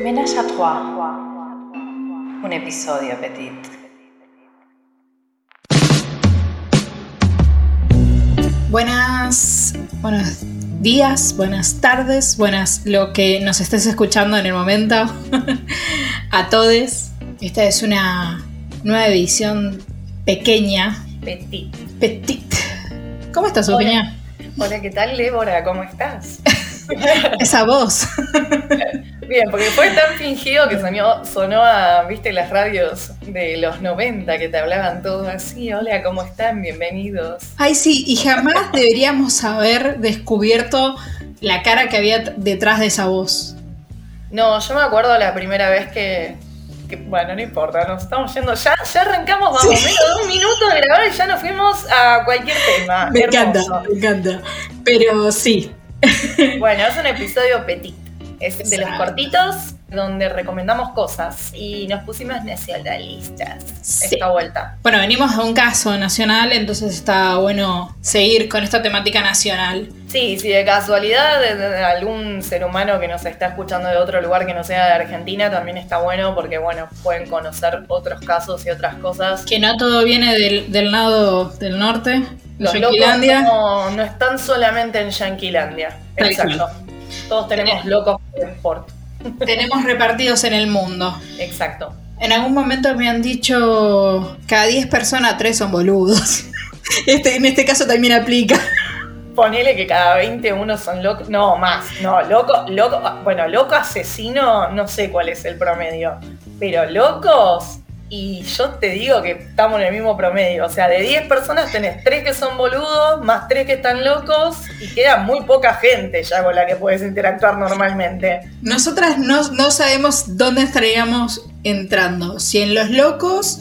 Ménage à trois. Un episodio petit. Buenas, buenos días, buenas tardes, buenas lo que nos estés escuchando en el momento. a todos. Esta es una nueva edición pequeña, Petit. petit. ¿Cómo estás, Sofiña? Hola, ¿qué tal, Débora? ¿Cómo estás? Esa voz. Bien, porque fue tan fingido que sonó, sonó a, viste, las radios de los 90 que te hablaban todos así. Hola, ¿cómo están? Bienvenidos. Ay, sí, y jamás deberíamos haber descubierto la cara que había detrás de esa voz. No, yo me acuerdo la primera vez que, que- bueno, no importa, nos estamos yendo, ya, ya arrancamos más o menos de un minuto de grabar y ya nos fuimos a cualquier tema. Me Hermoso. encanta, me encanta. Pero sí, Bueno, es un episodio petit. Es de los cortitos donde recomendamos cosas y nos pusimos nacionalistas Sí. esta vuelta. Bueno, venimos de un caso nacional, entonces está bueno seguir con esta temática nacional. Sí, si de casualidad de- algún ser humano que nos está escuchando de otro lugar que no sea de Argentina también está bueno porque bueno, pueden conocer otros casos y otras cosas. Que no todo viene del, del lado del norte, Los locos no, no están solamente en Yanquilandia. Exacto. Todos tenemos locos por sport. Tenemos repartidos en el mundo. Exacto. En algún momento me han dicho, cada 10 personas, 3 son boludos. Este, en este caso también aplica. Ponele que cada 20 uno son locos. No, más. No, loco, loco. Bueno, loco asesino, no sé cuál es el promedio. Pero locos, y yo te digo que estamos en el mismo promedio. O sea, de 10 personas tenés 3 que son boludos, más 3 que están locos, y queda muy poca gente ya con la que puedes interactuar normalmente. Nosotras no, no sabemos dónde estaríamos entrando, si en los locos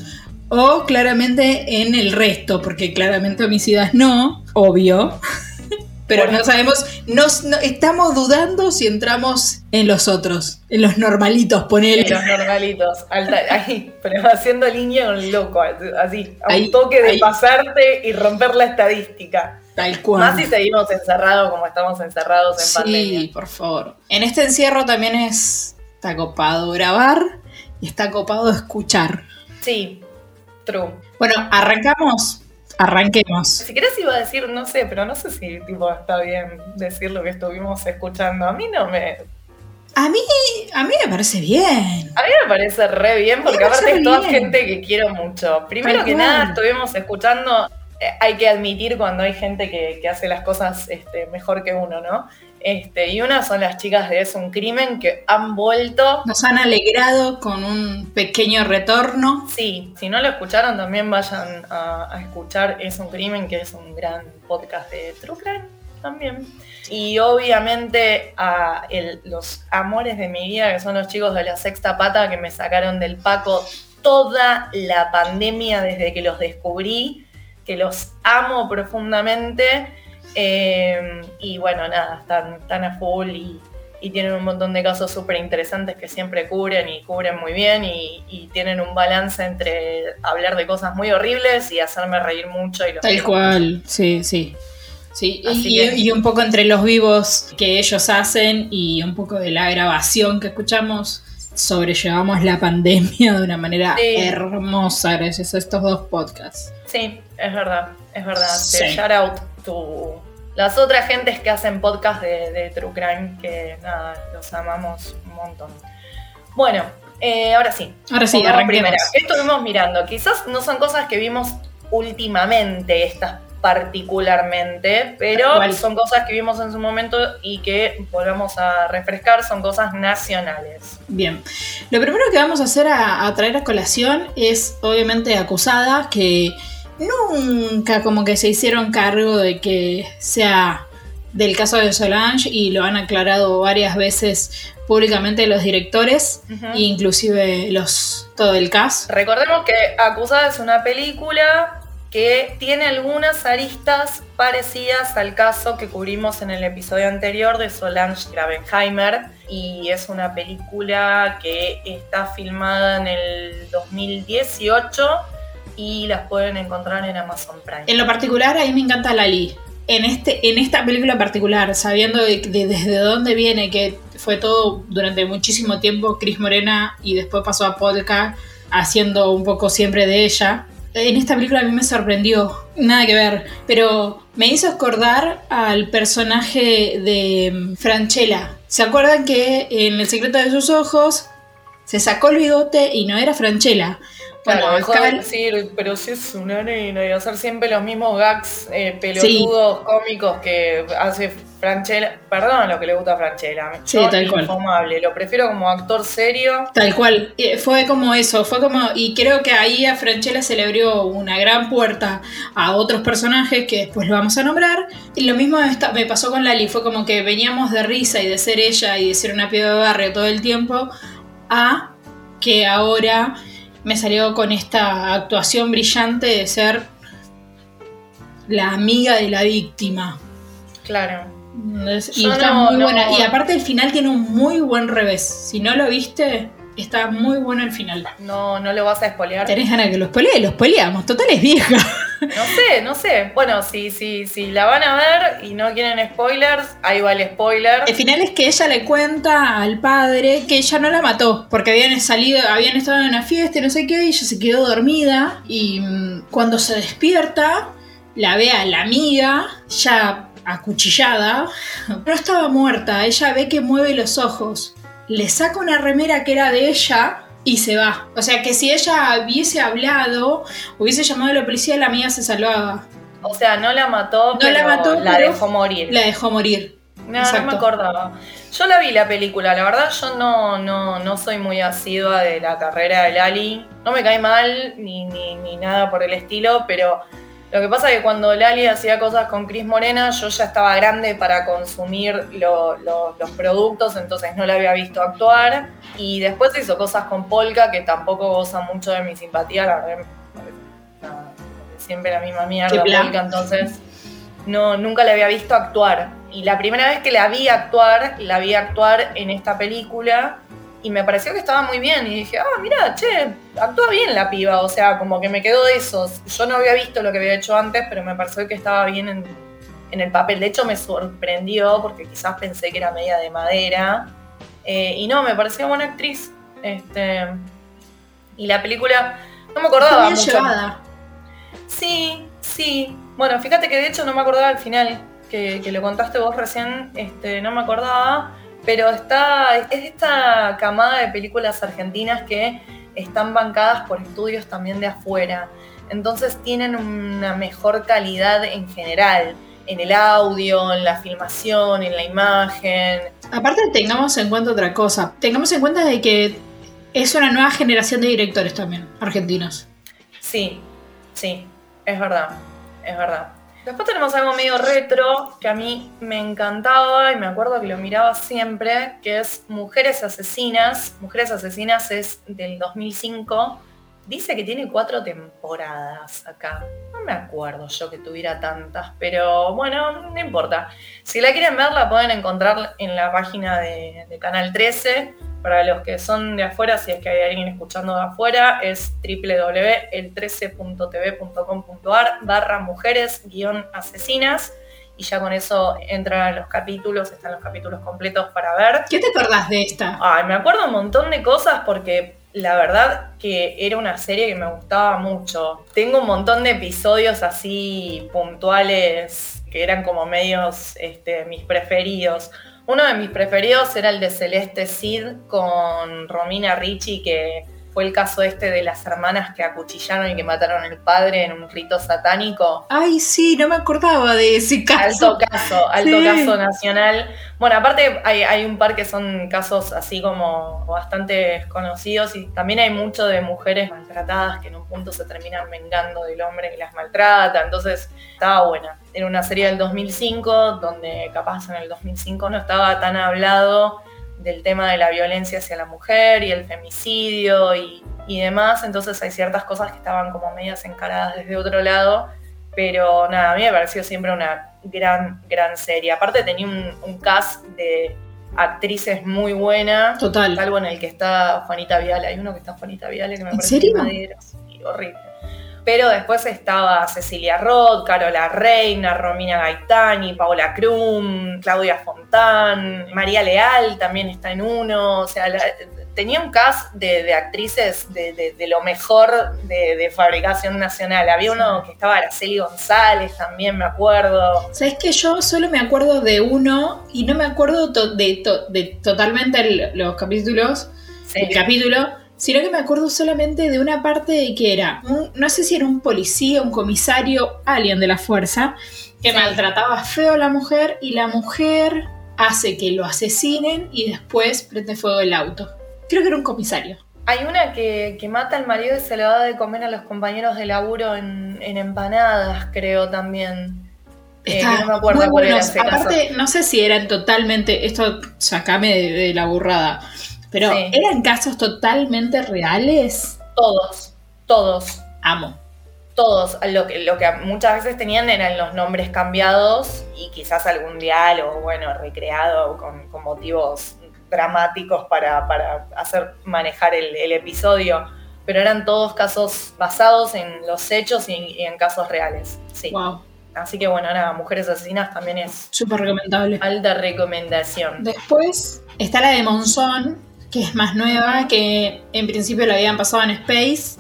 o claramente en el resto, porque claramente homicidas no, obvio. Pero Bueno. no sabemos, nos- no- estamos dudando si entramos en los otros, en los normalitos, ponele. Los normalitos, alta- ahí, pero haciendo línea con loco, así, a Ahí, un toque de ahí. pasarte y romper la estadística. Tal cual. Más si seguimos encerrados como estamos encerrados en Sí, pandemia. por favor. En este encierro también es, está copado grabar y está copado escuchar. Sí, true. Bueno, arrancamos. Arranquemos. Si querés iba a decir, no sé, pero no sé si tipo está bien decir lo que estuvimos escuchando. A mí no me. A mí, a mí me parece bien. A mí me parece re bien, porque aparte es toda gente que quiero mucho. Primero Tal que cual. nada, estuvimos escuchando. eh, hay que admitir cuando hay gente que, que hace las cosas este, mejor que uno, ¿no? Este, y una son las chicas de Es un Crimen que han vuelto. Nos han alegrado con un pequeño retorno. Sí, si no lo escucharon, también vayan a, a escuchar Es un Crimen, que es un gran podcast de True Crime también. Y obviamente a el- los amores de mi vida, que son los chicos de la sexta pata que me sacaron del Paco toda la pandemia desde que los descubrí, que los amo profundamente. Eh, y bueno, nada, están, están a full y, y tienen un montón de casos súper interesantes que siempre cubren y cubren muy bien y, y tienen un balance entre hablar de cosas muy horribles y hacerme reír mucho. Y los Tal cual, sí, sí. Sí, y, que- y un poco entre los vivos que ellos hacen y un poco de la grabación que escuchamos, sobrellevamos la pandemia de una manera Sí. hermosa gracias a estos dos podcasts. Sí, es verdad, es verdad. Sí. Shout out las otras gentes que hacen podcast de, de True Crime, que nada, los amamos un montón. Bueno, eh, ahora sí. Ahora sí, primera. ¿Qué estuvimos mirando? Quizás no son cosas que vimos últimamente, estas particularmente, pero son cosas que vimos en su momento y que volvamos a refrescar, son cosas nacionales. Bien, lo primero que vamos a hacer a, a traer a colación es obviamente acusada que nunca como que se hicieron cargo de que sea del caso de Solange y lo han aclarado varias veces públicamente los directores e inclusive los todo el cast. Recordemos que Acusada es una película que tiene algunas aristas parecidas al caso que cubrimos en el episodio anterior de Solange Gravenheimer y es una película que está filmada en el 2018 y las pueden encontrar en Amazon Prime. En lo particular, a mí me encanta Lali. En, este, en esta película en particular, sabiendo de desde dónde viene, que fue todo durante muchísimo tiempo Cris Morena y después pasó a Polka haciendo un poco siempre de ella. En esta película a mí me sorprendió, nada que ver, pero me hizo acordar al personaje de mm, Franchella. ¿Se acuerdan que en El secreto de sus ojos se sacó el bigote y no era Franchella? Claro, Bueno, acá- de decir, pero si es una nena y hacer siempre los mismos gags eh, pelotudos, cómicos que hace Franchella. Perdón lo que le gusta a Franchella. Sí, Yo, tal cual. infumable. Lo prefiero como actor serio. Tal cual, fue como eso, fue como, y creo que ahí a Franchella se le abrió una gran puerta a otros personajes que después lo vamos a nombrar. Y lo mismo me pasó con Lali, fue como que veníamos de risa y de ser ella y de ser una piba de barrio todo el tiempo, a que ahora me salió con esta actuación brillante de ser la amiga de la víctima. Claro. Y Yo está no- muy no- buena. Y aparte el final tiene un muy buen revés. Si no lo viste, está muy bueno el final. No, no lo vas a espolear. ¿Tenés ganas de que lo spoilee? Lo spoileamos. Total es vieja. No sé, no sé. Bueno, si, si, si la van a ver y no quieren spoilers, ahí va el spoiler. El final es que ella le cuenta al padre que ella no la mató. Porque habían salido, habían estado en una fiesta y no sé qué. Y ella se quedó dormida. Y mm, cuando se despierta, la ve a la amiga ya acuchillada. No estaba muerta. Ella ve que mueve los ojos. Le saca una remera que era de ella y se va. O sea que si ella hubiese hablado, hubiese llamado a la policía, la amiga se salvaba. O sea, no la mató, No pero la mató, la pero dejó morir. La dejó morir. No, no me acordaba. Yo la vi la película, la verdad yo no, no, no soy muy asidua de la carrera de Lali. No me cae mal ni, ni, ni nada por el estilo, pero lo que pasa es que cuando Lali hacía cosas con Cris Morena, yo ya estaba grande para consumir lo- lo- los productos, entonces no la había visto actuar. Y después hizo cosas con Polka, que tampoco goza mucho de mi simpatía, la verdad. Siempre la misma mierda. Polka, entonces no, nunca la había visto actuar. Y la primera vez que la vi actuar, la vi actuar en esta película y me pareció que estaba muy bien. Y dije, ah, mira, che, actúa bien la piba. O sea, como que me quedó de esos. Yo no había visto lo que había hecho antes, pero me pareció que estaba bien en, en el papel. De hecho, me sorprendió porque quizás pensé que era media de madera. Eh, y no, me pareció buena actriz. Este, y la película, no me Está acordaba bien mucho. llevada. Sí, sí. Bueno, fíjate que de hecho no me acordaba al final, que, que lo contaste vos recién, este, no me acordaba, pero está, es esta camada de películas argentinas que están bancadas por estudios también de afuera. Entonces tienen una mejor calidad en general, en el audio, en la filmación, en la imagen. Aparte tengamos en cuenta otra cosa. Tengamos en cuenta de que es una nueva generación de directores también, argentinos. Sí, sí, es verdad, es verdad. Después tenemos algo medio retro que a mí me encantaba y me acuerdo que lo miraba siempre, que es Mujeres Asesinas. Mujeres Asesinas es del 2005. Dice que tiene cuatro temporadas acá. No me acuerdo yo que tuviera tantas, pero bueno, no importa. Si la quieren ver, la pueden encontrar en la página de, de Canal 13. Para los que son de afuera, si es que hay alguien escuchando de afuera, es www.el13.tv.com.ar barra mujeres guion asesinas. Y ya con eso entran los capítulos, están los capítulos completos para ver. ¿Qué te acordás de esta? Ay, me acuerdo un montón de cosas porque la verdad que era una serie que me gustaba mucho. Tengo un montón de episodios así puntuales que eran como medios este, mis preferidos. Uno de mis preferidos era el de Celeste Cid con Romina Ricci, que fue el caso este de las hermanas que acuchillaron y que mataron al padre en un rito satánico. Ay, sí, no me acordaba de ese caso. Alto caso, alto Sí. caso nacional. Bueno, aparte hay, hay un par que son casos así como bastante conocidos y también hay mucho de mujeres maltratadas que en un punto se terminan vengando del hombre que las maltrata. Entonces estaba buena. Era una serie del 2005 donde capaz en el 2005 no estaba tan hablado del tema de la violencia hacia la mujer y el femicidio y, y demás. Entonces hay ciertas cosas que estaban como medias encaradas desde otro lado. Pero nada, a mí me pareció siempre una gran, gran serie. Aparte tenía un, un cast de actrices muy buena. Total. Algo en el que está Juanita Viale. Hay uno que está Juanita Viale que me ¿En parece serio? horrible. Pero después estaba Cecilia Roth, Carola Reina, Romina Gaetani, Paola Krum, Claudia Fontán, María Leal también está en uno, o sea, tenía un cast de, actrices de, lo mejor de, fabricación nacional. Había uno que estaba Araceli González también, me acuerdo. Sabes que yo solo me acuerdo de uno y no me acuerdo de, totalmente los capítulos, el capítulo, sino que me acuerdo solamente de una parte de que era, no sé si era un policía, un comisario, alguien de la fuerza, que maltrataba feo a la mujer y la mujer hace que lo asesinen y después prende fuego el auto. Creo que era un comisario. Hay una que, mata al marido y se le da de comer a los compañeros de laburo en, empanadas, creo también. Eh, no me acuerdo muy Aparte, no sé si eran totalmente. Esto sacame de, la burrada. Pero ¿eran casos totalmente reales? Todos, todos. Amo. Todos. Lo que, lo que muchas veces tenían eran los nombres cambiados y quizás algún diálogo, bueno, recreado con, con motivos dramáticos para, hacer manejar el, episodio, pero eran todos casos basados en los hechos y, en casos reales. Sí. Así que bueno, nada, Mujeres Asesinas también es súper recomendable. Alta recomendación. Después está la de Monzón, que es más nueva, que en principio la habían pasado en Space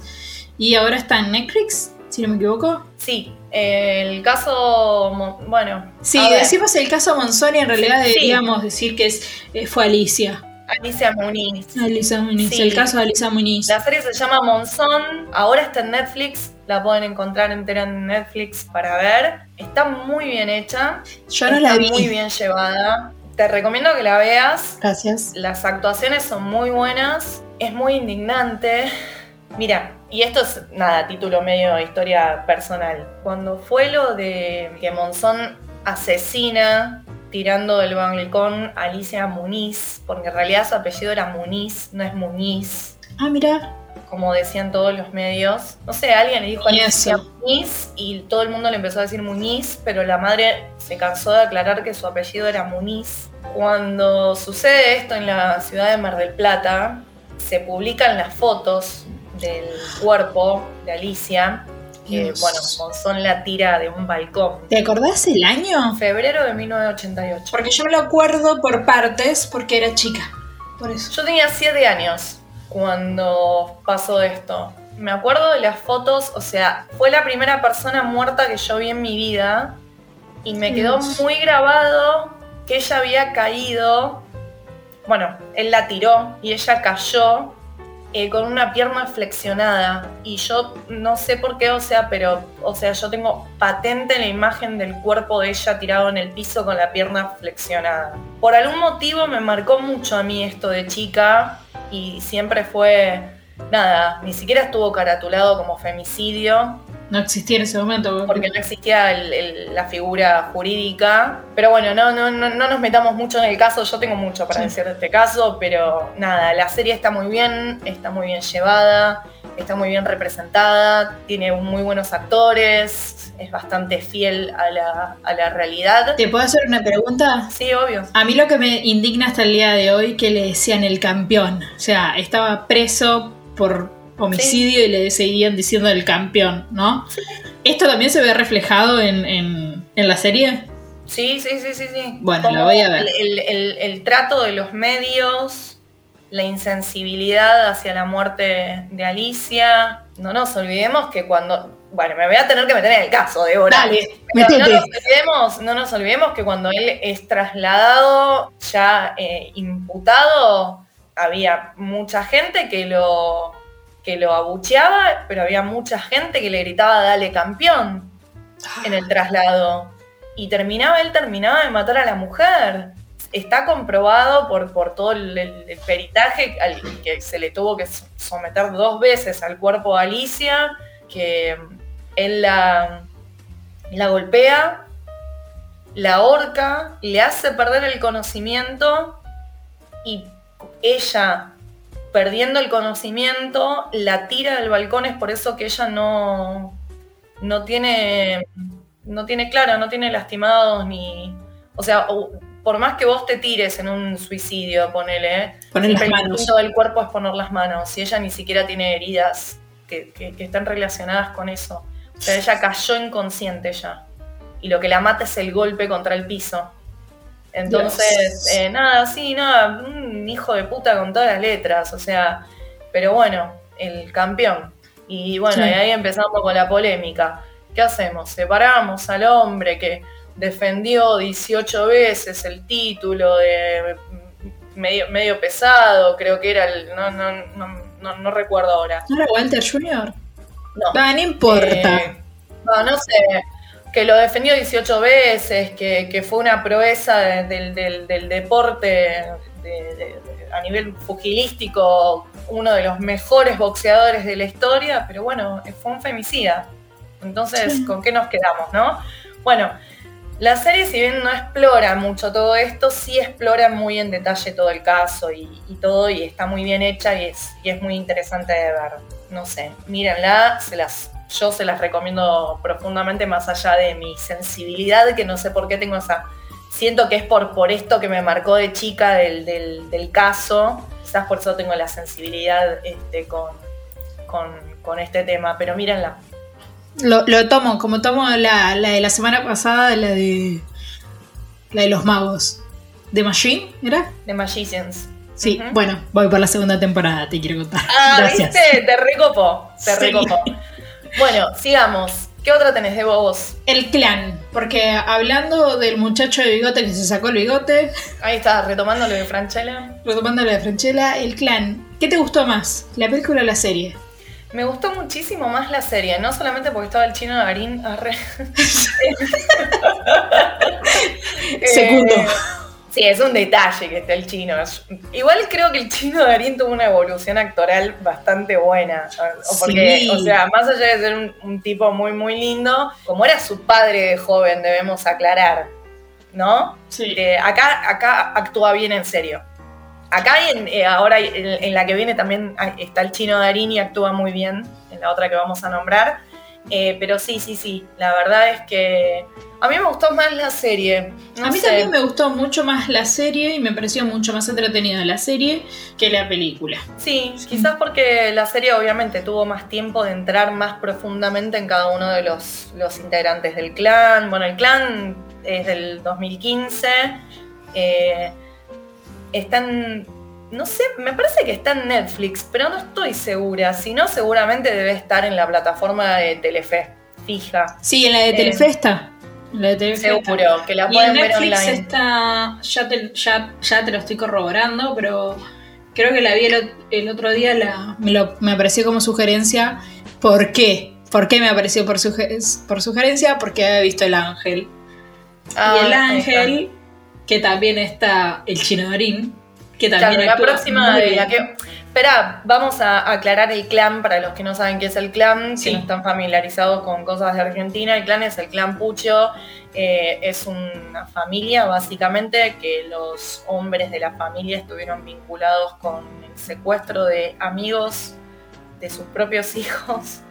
y ahora está en Netflix, si no me equivoco. Sí, el caso, bueno. Sí, decimos el caso Monzón y en realidad deberíamos decir que es, eh, fue Alicia. Alicia Muniz. Alicia Muniz, el caso de Alicia Muniz. La serie se llama Monzón, ahora está en Netflix, la pueden encontrar entera en Netflix para ver. Está muy bien hecha. Yo no la vi. muy bien llevada. Te recomiendo que la veas. Gracias. Las actuaciones son muy buenas. Es muy indignante. Mira, y esto es, nada, título medio historia personal. Cuando fue lo de que Monzón asesina tirando del balcón a Alicia Muniz, porque en realidad su apellido era Muniz, no es Muniz. Ah, mira. Como decían todos los medios. No sé, alguien le dijo Alicia Muniz y todo el mundo le empezó a decir Muniz, pero la madre se cansó de aclarar que su apellido era Muniz. Cuando sucede esto en la ciudad de Mar del Plata, se publican las fotos del cuerpo de Alicia, que bueno, Monzón la tira de un balcón. ¿Te acordás el año? Febrero de 1988. Porque yo me lo acuerdo por partes porque era chica. Por eso. Yo tenía 7 años cuando pasó esto. Me acuerdo de las fotos, o sea, fue la primera persona muerta que yo vi en mi vida y me quedó muy grabado que ella había caído. Bueno, él la tiró y ella cayó eh, con una pierna flexionada y yo no sé por qué, o sea, pero, o sea, yo tengo patente la imagen del cuerpo de ella tirado en el piso con la pierna flexionada. Por algún motivo me marcó mucho a mí esto de chica y siempre fue, nada, ni siquiera estuvo caratulado como femicidio, no existía en ese momento. Porque no existía la figura jurídica. Pero bueno, no, no, no, nos metamos mucho en el caso. Yo tengo mucho para decir de este caso, pero nada, la serie está muy bien, está muy bien llevada, está muy bien representada, tiene muy buenos actores, es bastante fiel a la, a la realidad. ¿Te puedo hacer una pregunta? Sí, obvio. A mí lo que me indigna hasta el día de hoy que le decían el campeón. O sea, estaba preso por homicidio y le seguían diciendo el campeón, ¿no? ¿Esto también se ve reflejado en, la serie? Sí, sí, sí, sí, sí. Bueno, lo voy a ver. El, trato de los medios, la insensibilidad hacia la muerte de Alicia. No nos olvidemos que cuando. Bueno, me voy a tener que meter en el caso, de Dale, no, nos olvidemos, no nos olvidemos que cuando él es trasladado, ya eh, imputado, había mucha gente que lo que lo abucheaba, pero había mucha gente que le gritaba dale campeón en el traslado. Y terminaba, él terminaba de matar a la mujer. Está comprobado por, por todo el, peritaje al que se le tuvo que someter dos veces al cuerpo de Alicia, que él la, la golpea, la ahorca, le hace perder el conocimiento y ella perdiendo el conocimiento, la tira del balcón, es por eso que ella no, no tiene, no tiene, claro, no tiene lastimados ni, o sea, por más que vos te tires en un suicidio, ponele, poner las manos. El del cuerpo es poner las manos, y ella ni siquiera tiene heridas que, que- que están relacionadas con eso. O sea, ella cayó inconsciente ya. Y lo que la mata es el golpe contra el piso. Entonces, eh, nada, sí, nada, un hijo de puta con todas las letras, o sea, pero bueno, el campeón. Y bueno, Sí. y ahí empezamos con la polémica. ¿Qué hacemos? Separamos al hombre que defendió 18 veces el título de medio, medio pesado, creo que era el. No, no, no, no, no recuerdo ahora. ¿No era Walter Jr.? No. Va, no importa. Eh, no, no sé. Que lo defendió 18 veces, que, que fue una proeza de- del, del- del deporte de- de- de- a nivel pugilístico, uno de los mejores boxeadores de la historia, pero bueno, fue un femicida. Entonces, Sí. ¿con qué nos quedamos, no? Bueno, la serie, si bien no explora mucho todo esto, sí explora muy en detalle todo el caso y, y todo, y está muy bien hecha y es, y es muy interesante de ver. No sé, mírenla, se las, yo se las recomiendo profundamente, más allá de mi sensibilidad, que no sé por qué tengo esa. Siento que es por, por esto que me marcó de chica del, del- del caso. Quizás por eso tengo la sensibilidad este, con, con, con este tema, pero mírenla. Lo, lo tomo, como tomo la, la de la semana pasada, la de. La de los magos. ¿De Machine? ¿Era? The Magicians. Sí, bueno, voy por la segunda temporada, te quiero contar. Ah, Gracias. ¿viste? Te recopo, te Sí. recopo. Bueno, sigamos. ¿Qué otra tenés de vos? El clan, porque hablando del muchacho de bigote que se sacó el bigote, Ahí está, retomando lo de Franchella. retomando la de Franchella, el clan. ¿Qué te gustó más? ¿La película o la serie? Me gustó muchísimo más la serie, no solamente porque estaba el chino Darín. arre. Segundo. Eh, sí, es un detalle que esté el chino. Igual creo que el chino Darín tuvo una evolución actoral bastante buena. O Porque, Sí. o sea, más allá de ser un, un tipo muy, muy lindo, como era su padre de joven, debemos aclarar, ¿no? Sí. Eh, acá, acá actúa bien en serio. Acá en, eh, ahora en, en la que viene también está el chino Darín y actúa muy bien, en la otra que vamos a nombrar. Eh, pero sí, sí, sí, la verdad es que a mí me gustó más la serie. No a mí sé. también me gustó mucho más la serie y me pareció mucho más entretenida la serie que la película. Sí, quizás porque la serie obviamente tuvo más tiempo de entrar más profundamente en cada uno de los, los integrantes del clan. Bueno, el clan es del 2015. eh, están, no sé, me parece que está en Netflix, pero no estoy segura. Si no, seguramente debe estar en la plataforma de Telefe, fija. Sí, en la de Eh, Telefesta. En la de. Seguro, que la Y en ver Netflix online. está, ya te, ya, ya te lo estoy corroborando, pero creo que la vi el, el otro día, la, me, lo- me apareció como sugerencia. ¿Por qué? ¿Por qué me apareció por, suge- por sugerencia? Porque había visto El Ángel. Ah, y El ahí está. Ángel, que también está el Chino Darín, que Claro, también la próxima de la que. Espera, vamos a aclarar el clan para los que no saben qué es el clan, Sí. que no están familiarizados con cosas de Argentina. El clan es el clan Pucho, eh, es una familia básicamente que los hombres de la familia estuvieron vinculados con el secuestro de amigos de sus propios hijos,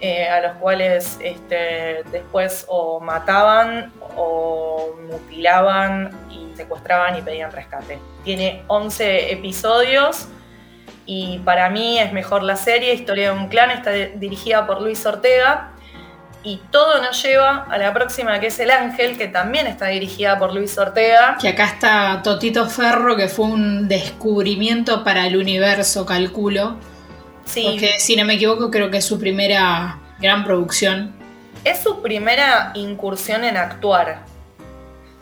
eh, a los cuales este, después o mataban o mutilaban y secuestraban y pedían rescate. Tiene 11 episodios y para mí es mejor la serie. Historia de un clan está dirigida por Luis Ortega y todo nos lleva a la próxima que es El Ángel, que también está dirigida por Luis Ortega. Que acá está Totito Ferro, que fue un descubrimiento para el universo, calculo. Sí, Porque si no me equivoco, creo que es su primera gran producción. es su primera incursión en actuar.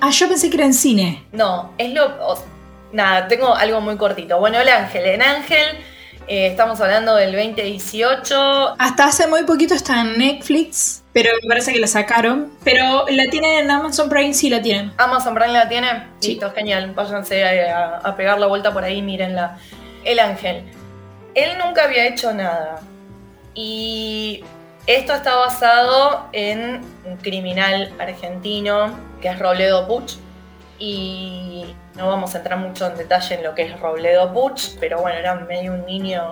Ah, yo pensé que era en cine. No, es lo. nada, tengo algo muy cortito. Bueno, el ángel. En ángel, eh, estamos hablando del 2018. Hasta hace muy poquito está en Netflix, pero me parece que la sacaron. Pero la tienen en Amazon Prime, sí la tienen. Amazon Prime la tiene. Sí. Listo, genial. Váyanse a, a pegar la vuelta por ahí, mírenla. El ángel. Él nunca había hecho nada. Y esto está basado en un criminal argentino que es Robledo Puch. Y no vamos a entrar mucho en detalle en lo que es Robledo Puch, pero bueno, era medio un niño.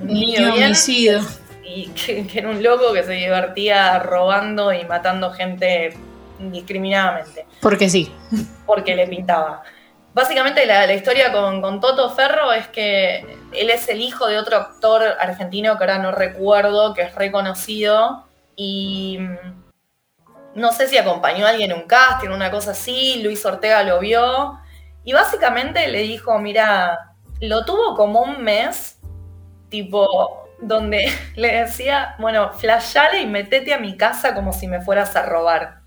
Un niño, Niño bien, homicidio. y que, que era un loco que se divertía robando y matando gente indiscriminadamente, Porque sí. porque le pintaba. Básicamente la, historia con, con, Toto Ferro es que él es el hijo de otro actor argentino que ahora no recuerdo, que es reconocido y mm, no sé si acompañó a alguien en un casting, una cosa así, Luis Ortega lo vio y básicamente le dijo, mira, lo tuvo como un mes, tipo, donde le decía, bueno, flashale y metete a mi casa como si me fueras a robar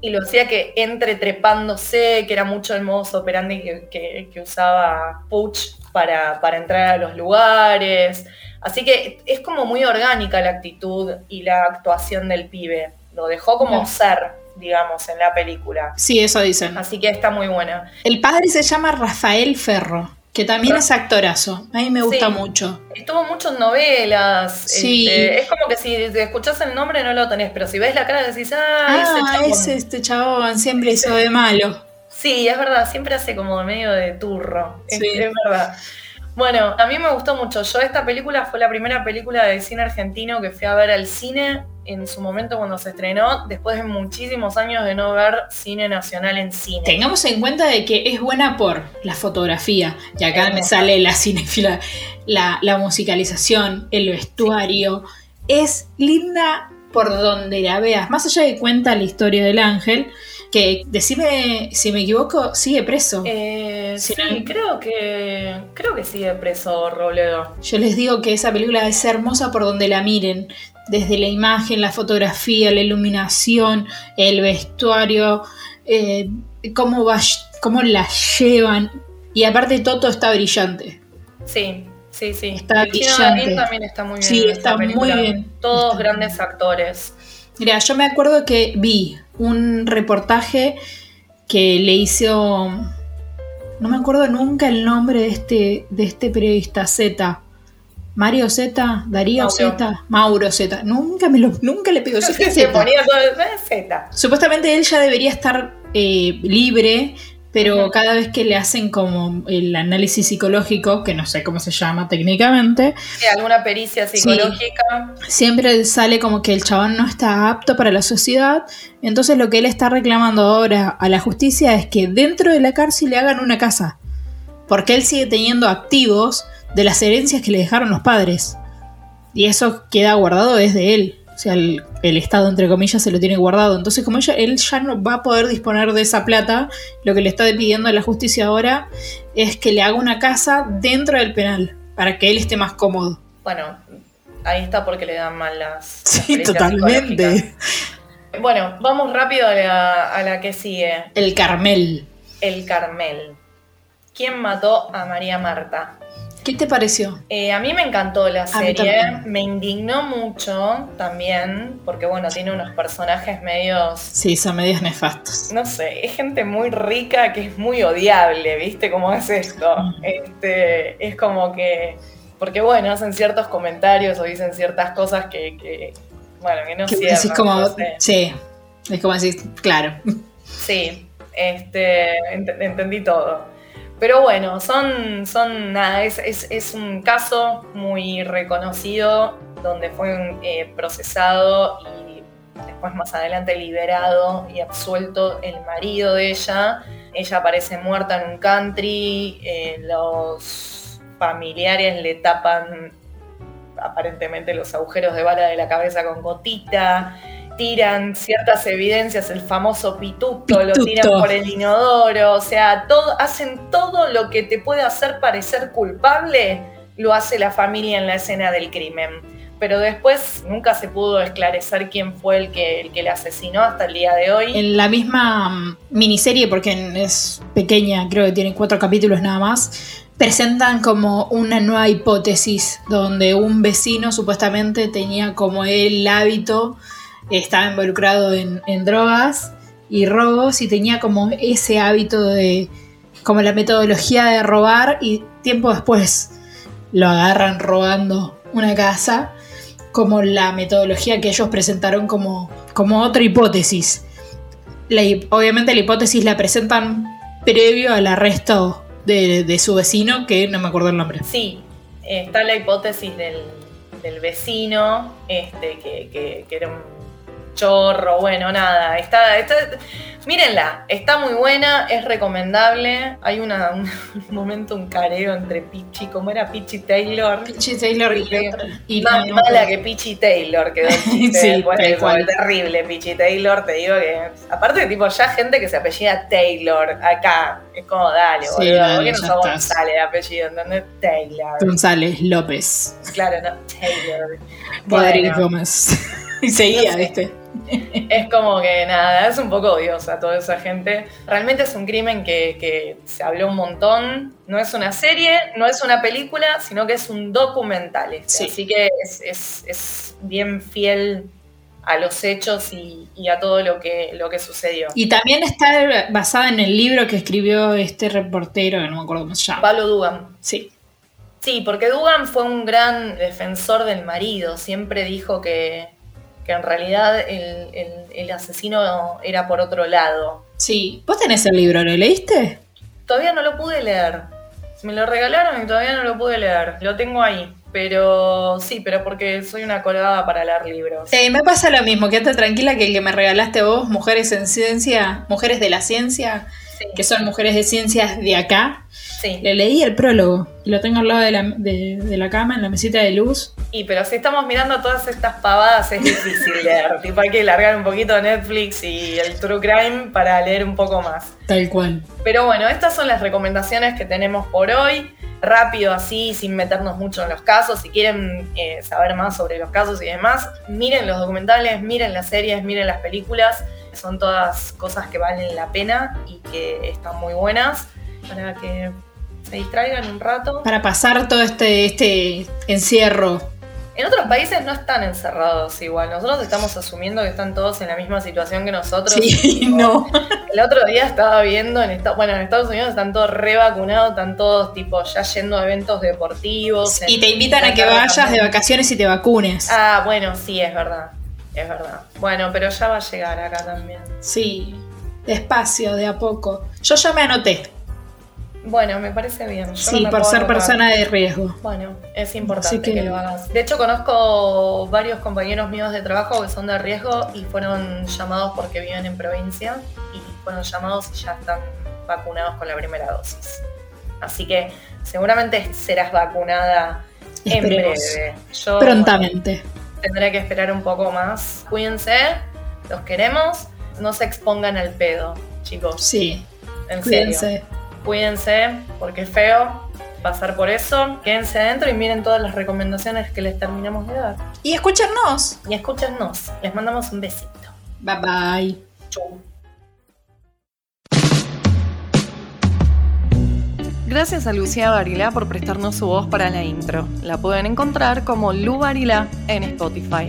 y lo hacía que entre trepándose, que era mucho el modo operandi que, que, usaba Puch para, para, entrar a los lugares. Así que es como muy orgánica la actitud y la actuación del pibe. Lo dejó como ser, digamos, en la película. Sí, eso dicen. Así que está muy buena. El padre se llama Rafael Ferro. Que también es actorazo. A mí me gusta mucho. Estuvo mucho en novelas. Sí. Este, es como que si escuchás el nombre no lo tenés, pero si ves la cara decís, ah, ah ese es este chabón, siempre hizo de malo. Sí, es verdad, siempre hace como medio de turro. Sí. es verdad. Bueno, a mí me gustó mucho. Yo esta película fue la primera película de cine argentino que fui a ver al cine en su momento cuando se estrenó, después de muchísimos años de no ver cine nacional en cine. Tengamos en cuenta de que es buena por la fotografía, y acá me sale la cinefila, la, la musicalización, el vestuario. Es linda por donde la veas. Más allá de cuenta la historia del ángel, que decime si me equivoco, sigue preso. Eh, sí, creo que creo que sigue preso Robledo. Yo les digo que esa película es hermosa por donde la miren, desde la imagen, la fotografía, la iluminación, el vestuario, eh, cómo, va, cómo la llevan. Y aparte Toto está brillante. Sí, sí, sí. Está brillante. también está muy bien. Sí, está muy bien. Todos grandes actores. Mira, yo me acuerdo que vi un reportaje que le hizo. No me acuerdo nunca el nombre de este, de este periodista Z. Mario Z, Darío Z, Mauro Z. Nunca me lo, nunca le pido Z. Se ponía todo Z. Supuestamente él ya debería estar eh, libre pero cada vez que le hacen como el análisis psicológico, que no sé cómo se llama técnicamente. alguna pericia psicológica. siempre sale como que el chabón no está apto para la sociedad. Entonces lo que él está reclamando ahora a la justicia es que dentro de la cárcel le hagan una casa. Porque él sigue teniendo activos de las herencias que le dejaron los padres. Y eso queda guardado desde él. O sea, el, Estado, entre comillas, se lo tiene guardado. Entonces, como ella, él ya no va a poder disponer de esa plata, lo que le está pidiendo a la justicia ahora es que le haga una casa dentro del penal, para que él esté más cómodo. Bueno, ahí está porque le dan mal las... Sí, totalmente. Bueno, vamos rápido a la, a la que sigue. El Carmel. El Carmel. ¿Quién mató a María Marta? ¿Qué te pareció? Eh, a mí me encantó la serie, me indignó mucho también, porque bueno, tiene unos personajes medios... Sí, son medios nefastos. No sé, es gente muy rica que es muy odiable, ¿viste cómo es esto? Este, es como que... Porque bueno, hacen ciertos comentarios o dicen ciertas cosas que, bueno, que no cierran, como, Sí, es como decir, claro. Sí, este, entendí todo. Pero bueno, son, son nada, es, un caso muy reconocido donde fue eh, procesado y después más adelante liberado y absuelto el marido de ella. Ella aparece muerta en un country, eh, los familiares le tapan aparentemente los agujeros de bala de la cabeza con gotita tiran ciertas evidencias, el famoso pituto, lo tiran por el inodoro, o sea, todo, hacen todo lo que te puede hacer parecer culpable, lo hace la familia en la escena del crimen. Pero después nunca se pudo esclarecer quién fue el que, el que le asesinó hasta el día de hoy. En la misma mm, miniserie, porque es pequeña, creo que tiene cuatro capítulos nada más, presentan como una nueva hipótesis donde un vecino supuestamente tenía como el hábito estaba involucrado en, drogas y robos y tenía como ese hábito de, como la metodología de robar y tiempo después lo agarran robando una casa, como la metodología que ellos presentaron como, como otra hipótesis. obviamente la hipótesis la presentan previo al arresto de, su vecino, que no me acuerdo el nombre. Sí, está la hipótesis del, vecino, este, que, que era un chorro, bueno, nada. Está, está, mírenla, está muy buena, es recomendable. Hay una, un, momento, un careo entre Pichi, ¿cómo era Pichi Taylor? Pichi Taylor y, y más mala que Pichi Taylor quedó el sí, terrible Pichi Taylor, te digo que. Aparte tipo, ya gente que se apellida Taylor acá. Es como, dale, sí, boludo. ¿Por qué no sos González de apellido? ¿Entendés? Taylor. González López. Claro, no, Taylor. Rodríguez Gómez. y seguía, ¿viste? Es como que nada, es un poco odiosa toda esa gente. Realmente es un crimen que, se habló un montón. No es una serie, no es una película, sino que es un documental. Este. Así que es, bien fiel a los hechos y, a todo lo que, lo que sucedió. Y también está basada en el libro que escribió este reportero, no me acuerdo cómo se llama. Pablo Dugan. Sí. Sí, porque Dugan fue un gran defensor del marido. Siempre dijo que, que en realidad el, asesino era por otro lado. Sí, ¿vos tenés el libro? ¿Lo leíste? Todavía no lo pude leer. Me lo regalaron y todavía no lo pude leer. Lo tengo ahí. Pero sí, pero porque soy una colgada para leer libros. Eh, me pasa lo mismo, quédate tranquila que el que me regalaste vos, Mujeres en Ciencia, Mujeres de la Ciencia, que son mujeres de ciencias de acá, le leí el prólogo y lo tengo al lado de la, de, la, cama, en la mesita de luz. Y pero si estamos mirando todas estas pavadas es difícil leer. tipo, hay que largar un poquito Netflix y el True Crime para leer un poco más. Tal cual. Pero bueno, estas son las recomendaciones que tenemos por hoy. Rápido así, sin meternos mucho en los casos. Si quieren eh, saber más sobre los casos y demás, miren los documentales, miren las series, miren las películas. Son todas cosas que valen la pena y que están muy buenas para que se distraigan un rato. Para pasar todo este, este encierro. En otros países no están encerrados igual. Nosotros estamos asumiendo que están todos en la misma situación que nosotros. Sí, no. El otro día estaba viendo, en bueno, en Estados Unidos están todos revacunados, están todos tipo ya yendo a eventos deportivos. y te invitan a que vayas de vacaciones y te vacunes. Ah, bueno, sí, es verdad. Es verdad. Bueno, pero ya va a llegar acá también. Sí, despacio, de a poco. Yo ya me anoté. Bueno, me parece bien. sí, por ser persona de riesgo. Bueno, es importante que... lo hagas. De hecho, conozco varios compañeros míos de trabajo que son de riesgo y fueron llamados porque viven en provincia y fueron llamados y ya están vacunados con la primera dosis. Así que seguramente serás vacunada en breve. Prontamente. Tendré que esperar un poco más. Cuídense, los queremos. No se expongan al pedo, chicos. Sí. En Cuídense cuídense porque es feo pasar por eso. Quédense adentro y miren todas las recomendaciones que les terminamos de dar. Y escúchanos. Y escúchanos. Les mandamos un besito. Bye bye. Chau. Gracias a Lucía Barilá por prestarnos su voz para la intro. La pueden encontrar como Lu Barilá en Spotify.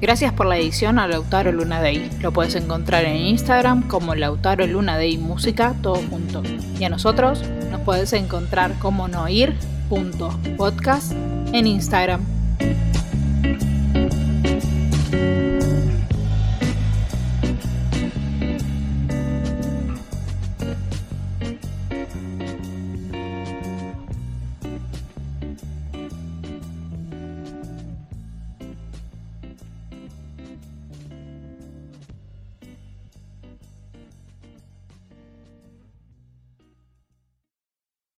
Gracias por la edición a Lautaro Luna Day. Lo puedes encontrar en Instagram como Lautaro Luna Day Música, todo junto. Y a nosotros nos puedes encontrar como noir.podcast en Instagram.